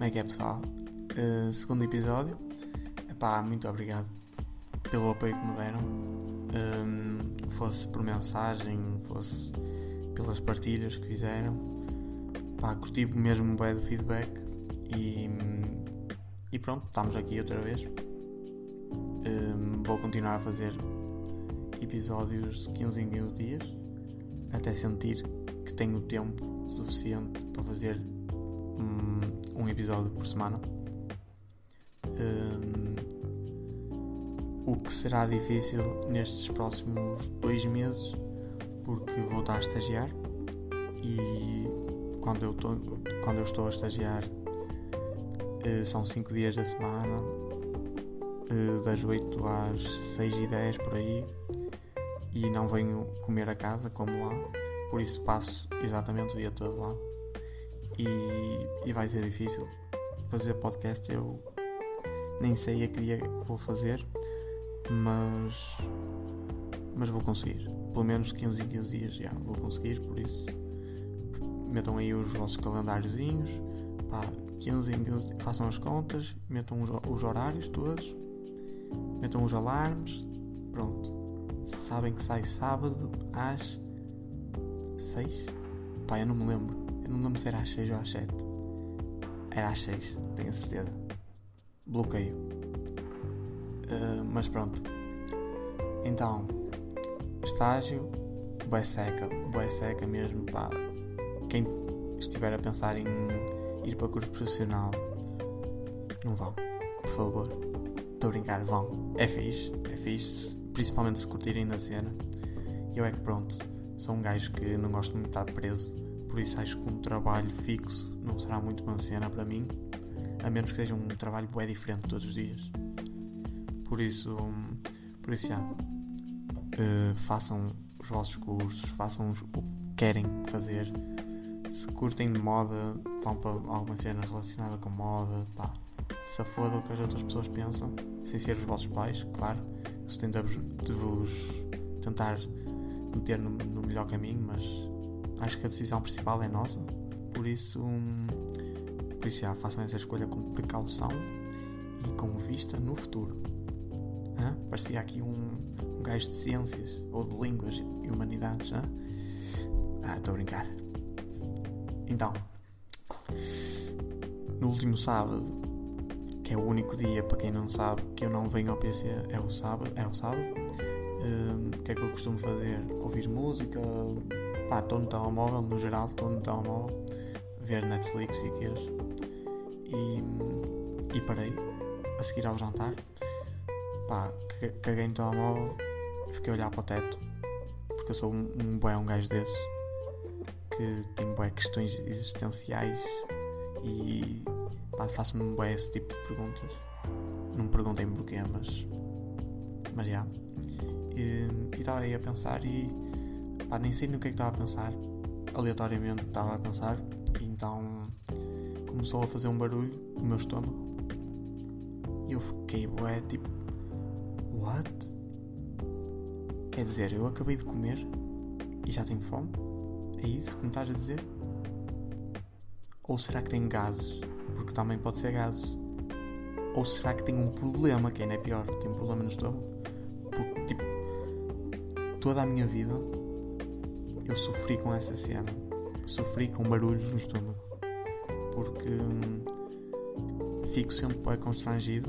Como é que é pessoal? Uh, segundo episódio. Epá, muito obrigado pelo apoio que me deram. Um, fosse por mensagem, fosse pelas partilhas que fizeram. Pá, curti mesmo bem do feedback e, e pronto, estamos aqui outra vez. Um, vou continuar a fazer episódios de 15 em 15 dias até sentir que tenho tempo suficiente para fazer um, episódio por semana. Um, o que será difícil nestes próximos dois meses, porque vou estar a estagiar e quando eu, tô, quando eu estou a estagiar uh, são 5 dias da semana, uh, das 8 às 6 e 10 por aí, e não venho comer a casa como lá, por isso passo exatamente o dia todo lá e, e vai ser difícil fazer podcast. Eu nem sei a que dia vou fazer, mas, mas vou conseguir. Pelo menos 15 em 15 dias já vou conseguir, por isso metam aí os vossos calendáriozinhos, pá, 15 em 15, façam as contas, metam os, os horários todos, metam os alarmes, pronto. Sabem que sai sábado às 6? Pá, eu não me lembro. Não lembro se era às 6 ou às 7. Era às 6, tenho a certeza. Bloqueio. Uh, mas pronto. Então, estágio, boa seca, boa seca mesmo, pá. Quem estiver a pensar em ir para curso profissional, não vão, por favor. Estou a brincar, vão. É fixe, é fixe, principalmente se curtirem na cena. Eu é que pronto, sou um gajo que não gosto muito de estar preso, por isso acho que um trabalho fixo não será muito uma cena para mim, a menos que seja um trabalho bem diferente todos os dias. Por isso, por isso já, uh, façam os vossos cursos, façam o que querem fazer. Se curtem de moda, vão para alguma cena relacionada com moda, pá, se foda o que as outras pessoas pensam, sem ser os vossos pais, claro. Se tem de vos tentar meter no, no melhor caminho, mas acho que a decisão principal é nossa. Por isso, um, por isso já, façam essa escolha com precaução e com vista no futuro. Hã? Parecia aqui um, um gajo de ciências ou de línguas e humanidades. Hã? Ah, estou a brincar. Então, no último sábado, que é o único dia, para quem não sabe, que eu não venho ao PC, é o sábado. É o sábado. Um, o que é que eu costumo fazer? Ouvir música, pá, estou no telemóvel, no geral, estou no telemóvel, ver Netflix e queijo. E, e parei a seguir ao jantar. Pá, caguei no telemóvel, fiquei a olhar para o teto, porque eu sou um, um bué, um gajo desses, que tem bué questões existenciais e pá, faço-me bué esse tipo de perguntas. Não me perguntem porquê, mas. Mas já. E estava aí a pensar e pá, nem sei no que é que estava a pensar. Aleatoriamente estava a pensar. Então começou a fazer um barulho no meu estômago. E eu fiquei, bué, tipo, what? Quer dizer, eu acabei de comer e já tenho fome? É isso que me estás a dizer? Ou será que tenho gases? Porque também pode ser gases. Ou será que tenho um problema, que ainda é pior? Tenho um problema no estômago? Porque, tipo, toda a minha vida eu sofri com essa cena. Sofri com barulhos no estômago. Porque hum, fico sempre bem constrangido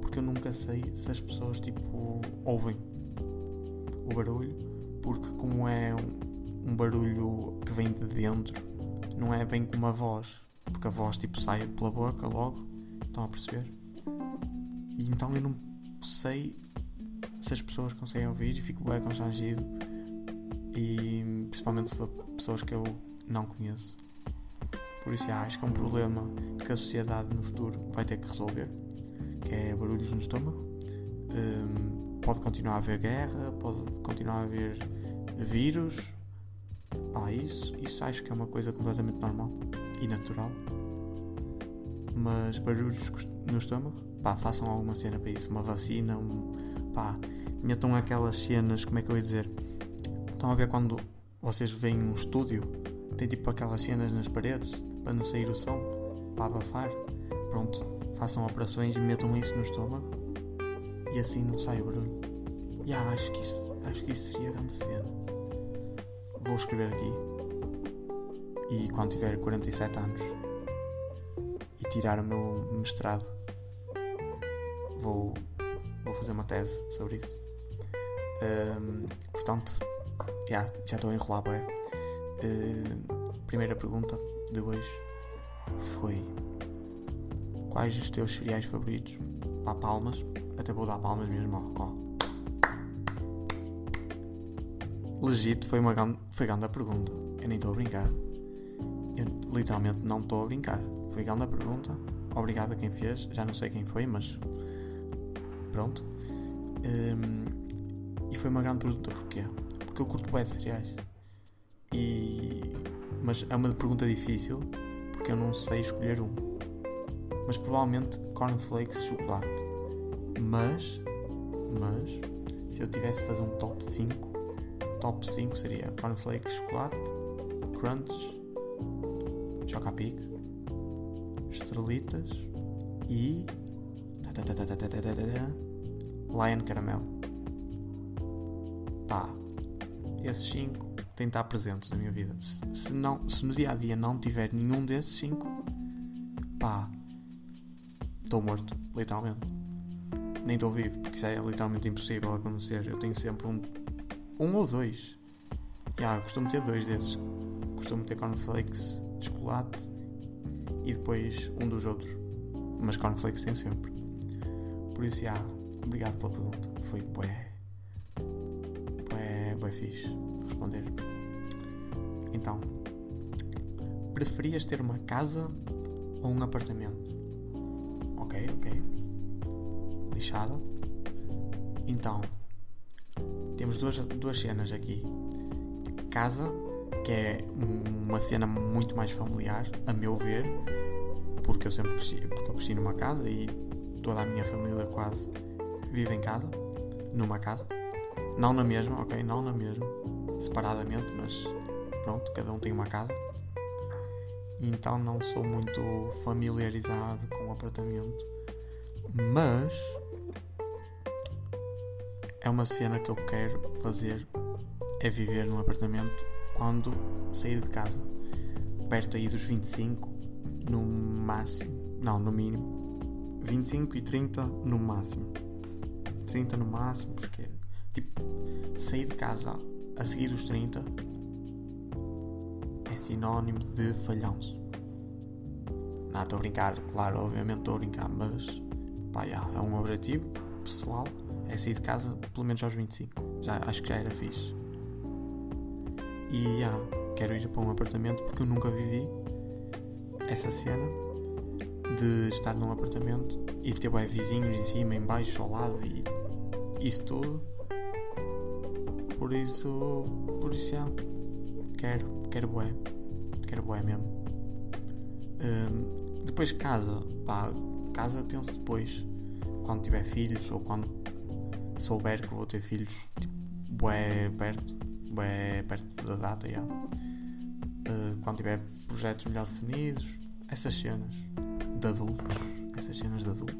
porque eu nunca sei se as pessoas tipo ouvem o barulho porque como é um, um barulho que vem de dentro não é bem como a voz porque a voz tipo sai pela boca logo estão a perceber e então eu não sei se as pessoas conseguem ouvir e fico bem constrangido e principalmente se for pessoas que eu não conheço. Por isso, já, acho que é um problema que a sociedade no futuro vai ter que resolver, que é barulhos no estômago. Um, pode continuar a haver guerra, pode continuar a haver vírus. Pá, isso, isso acho que é uma coisa completamente normal e natural. Mas barulhos no estômago, pá, façam alguma cena para isso, uma vacina, um, pá, metam aquelas cenas, como é que eu ia dizer? Estão a ver quando vocês veem um estúdio, tem tipo aquelas cenas nas paredes para não sair o som. para abafar, pronto, façam operações e metam isso no estômago e assim não sai barulho. E yeah, acho que isso, acho que isso seria grande cena. Vou escrever aqui e quando tiver 47 anos e tirar o meu mestrado vou, vou fazer uma tese sobre isso. Um, portanto, yeah, já estou a enrolar bem. Uh, primeira pergunta de hoje foi quais os teus cereais favoritos? Pá, palmas. Até vou dar palmas mesmo, ó. Legito, foi uma grande, foi grande pergunta. Eu nem estou a brincar. Eu literalmente não estou a brincar. Foi grande pergunta. Obrigado a quem fez. Já não sei quem foi, mas pronto. Um, e foi uma grande pergunta porquê? Porque eu curto bem cereais. E... Mas é uma pergunta difícil porque eu não sei escolher um. Mas provavelmente cornflakes chocolate. Mas, mas, se eu tivesse de fazer um top 5, top 5 seria cornflakes chocolate, crunch, chocapic, estrelitas e Lion Caramel. Esses 5 têm de estar presentes na minha vida. Se, se, não, se no dia a dia não tiver nenhum desses 5, pá, estou morto, literalmente. Nem estou vivo, porque isso é literalmente impossível acontecer. Eu tenho sempre um, um ou dois. Já, costumo ter dois desses. Costumo ter cornflakes de chocolate e depois um dos outros. Mas cornflakes tem sempre. Por isso, já, obrigado pela pergunta. Foi bué. Bué fixe responder. Então, preferias ter uma casa ou um apartamento? Ok, ok. Lixada. Então, temos duas, duas cenas aqui. Casa, que é uma cena muito mais familiar, a meu ver, porque eu sempre cresci, porque eu cresci numa casa e toda a minha família quase vive em casa, numa casa. Não na mesma, ok? Não na mesma, separadamente, mas pronto, cada um tem uma casa. Então não sou muito familiarizado com o apartamento. Mas é uma cena que eu quero fazer é viver num apartamento quando sair de casa. Perto aí dos 25 no máximo. Não, no mínimo. 25 e 30 no máximo. 30 no máximo, porque tipo, sair de casa a seguir os 30 é sinónimo de falhanço. Não, estou a brincar, claro, obviamente estou a brincar, mas pá, é um objetivo pessoal, é sair de casa pelo menos aos 25. Já, acho que já era fixe. E já, quero ir para um apartamento porque eu nunca vivi essa cena de estar num apartamento e ter vizinhos em cima, em baixo, ao lado e isso tudo. Por isso, por isso já, quero, quero bué, quero bué mesmo. Um, depois casa, pá, casa penso depois, quando tiver filhos ou quando souber que vou ter filhos, tipo, bué perto, bué perto da data, já. Uh, quando tiver projetos melhor definidos, essas cenas de adultos, essas cenas de adultos.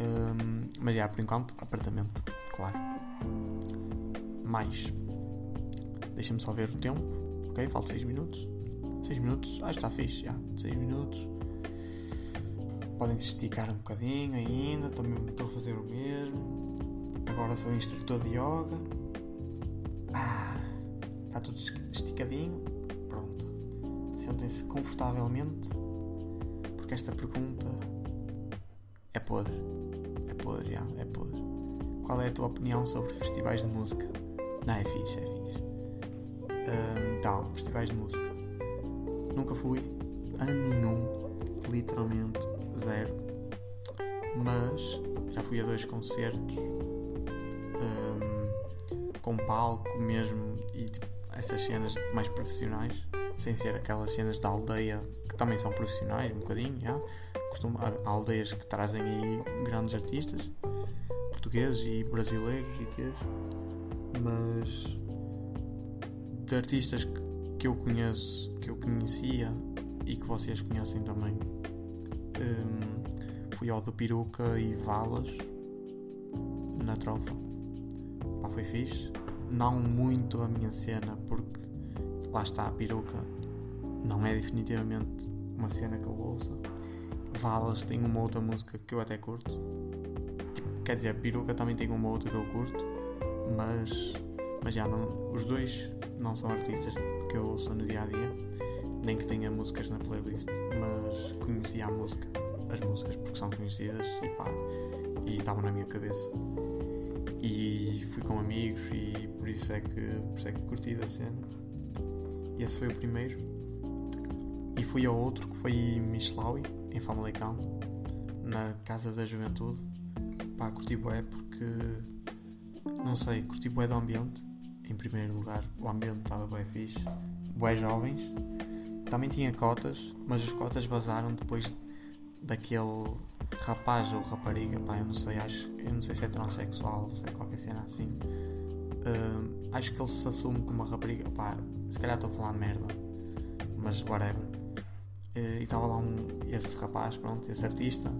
Um, mas já, por enquanto, apartamento, claro. Mais. Deixa-me só ver o tempo. Ok, falta 6 minutos. 6 minutos, que está fixe já. 6 minutos. Podem se esticar um bocadinho ainda. Também estou a fazer o mesmo. Agora sou instrutor de yoga. Ah, está tudo esticadinho. Pronto. Sentem-se confortavelmente. Porque esta pergunta é podre. É podre, já, é podre. Qual é a tua opinião sobre festivais de música? Não, é fixe, é fixe. Um, então, festivais de música. Nunca fui a nenhum, literalmente zero. Mas já fui a dois concertos um, com palco mesmo e tipo, essas cenas mais profissionais, sem ser aquelas cenas da aldeia que também são profissionais, um bocadinho, já costumo, há aldeias que trazem aí grandes artistas portugueses e brasileiros e que mas de artistas que, eu conheço, que eu conhecia e que vocês conhecem também. Um, fui ao do Peruca e Valas na trofa. Pá, foi fixe. Não muito a minha cena, porque lá está a peruca. Não é definitivamente uma cena que eu ouço. Valas tem uma outra música que eu até curto. Tipo, quer dizer, peruca também tem uma outra que eu curto, mas, mas já não, os dois não são artistas que eu ouço no dia a dia, nem que tenha músicas na playlist, mas conhecia a música, as músicas porque são conhecidas e pá, e estavam na minha cabeça. E fui com amigos e por isso é que, por isso é que curti da cena. E esse foi o primeiro. E fui ao outro que foi Michelawi, em Famalicão, na Casa da Juventude. Pá, curti bué porque, não sei, curti bué do ambiente. Em primeiro lugar, o ambiente estava bué fixe. Bué jovens. Também tinha cotas, mas os cotas vazaram depois daquele rapaz ou rapariga, pá, eu não sei, acho, eu não sei se é transexual, se é qualquer cena assim. Uh, acho que ele se assume como uma rapariga, pá, se calhar estou a falar merda, mas whatever. Uh, e estava lá um, esse rapaz, pronto, esse artista,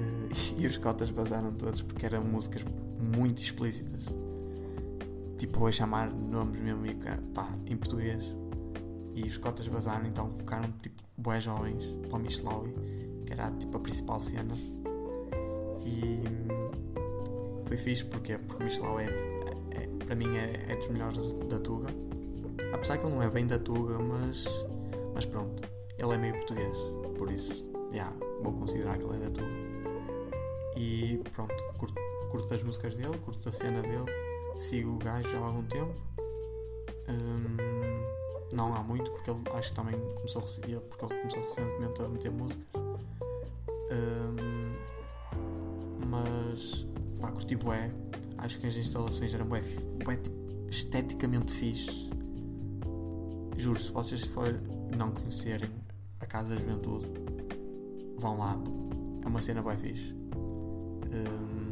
e os cotas vazaram todos porque eram músicas muito explícitas. Tipo, a chamar nomes mesmo pá, em português. E os cotas vazaram, então ficaram tipo boés jovens para o Michelawi que era tipo a principal cena. E foi fixe porque, porque Michelau é, é, para mim é, é, dos melhores da Tuga. Apesar que ele não é bem da Tuga, mas, mas pronto, ele é meio português, por isso yeah, vou considerar que ele é da Tuga. E pronto, curto, curto as músicas dele, curto a cena dele, sigo o gajo há algum tempo. Hum, não há muito, porque ele acho que também começou, porque ele começou recentemente a meter músicas. Um, mas pá, curti bué. Acho que as instalações eram bué, bué esteticamente fixe. Juro, se vocês for não conhecerem a Casa da Juventude, vão lá. É uma cena bué fixe. Um,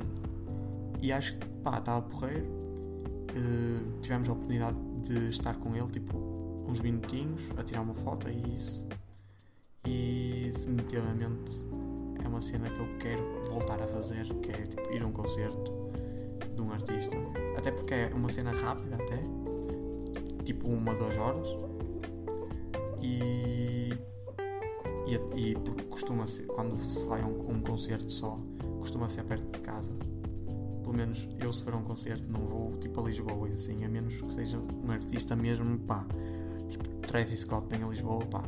e acho que pá, estava porreiro. Uh, tivemos a oportunidade de estar com ele, tipo, uns minutinhos, a tirar uma foto e isso. E definitivamente é uma cena que eu quero voltar a fazer, que é tipo, ir a um concerto de um artista. Até porque é uma cena rápida até. Tipo uma, duas horas. E. E, e porque costuma ser, quando se vai a um, um concerto só, costuma ser perto de casa. Pelo menos eu se for a um concerto não vou tipo a Lisboa e assim, a menos que seja um artista mesmo, pá. Tipo Travis Scott vem a Lisboa, pá.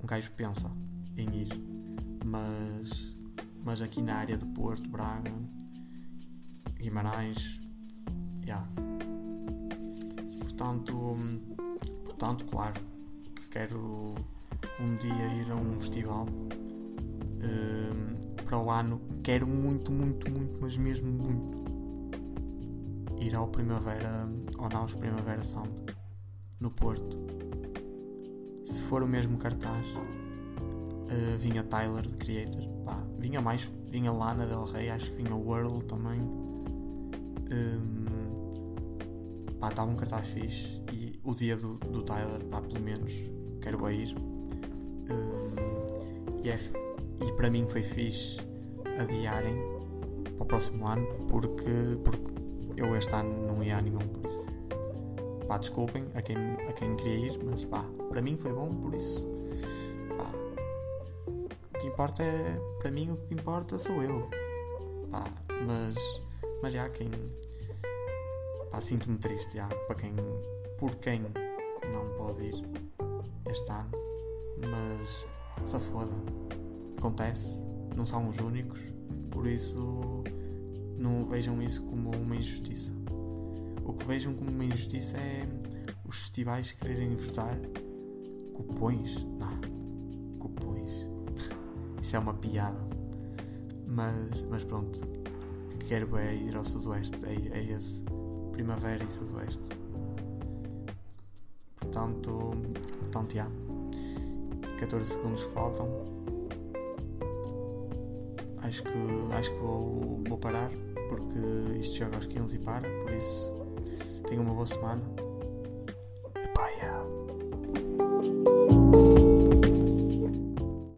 Um gajo pensa em ir mas, mas aqui na área de Porto, Braga, Guimarães, yeah. portanto, portanto, claro que quero um dia ir a um festival. Uh, para o ano quero muito, muito, muito, mas mesmo muito ir ao Primavera, ao Naus Primavera Sound no Porto. Se for o mesmo cartaz, Uh, vinha Tyler, de Creator. Pá, vinha mais, vinha Lana Del Rey, acho que vinha World também. Um, pá, estava um cartaz fixe. E o dia do, do Tyler, pá, pelo menos, quero ir. Um, e, é, e para mim foi fixe adiarem para o próximo ano, porque, porque eu este ano não ia a nenhum, por isso. Pá, desculpem a quem, a quem queria ir, mas pá, para mim foi bom, por isso que importa é, para mim, o que importa sou eu. Pá, mas, mas já quem. Pá, sinto-me triste, já, para quem. Por quem não pode ir este ano. Mas, se foda. Acontece, não são os únicos, por isso não vejam isso como uma injustiça. O que vejam como uma injustiça é os festivais quererem votar cupões. Não, isso é uma piada. Mas, mas pronto. Quero é ir ao Sudoeste. É, é esse. Primavera e Sudoeste. Portanto, portanto, já. 14 segundos faltam. Acho que, acho que vou, vou parar porque isto chega aos 15 e para. Por isso, tenha uma boa semana.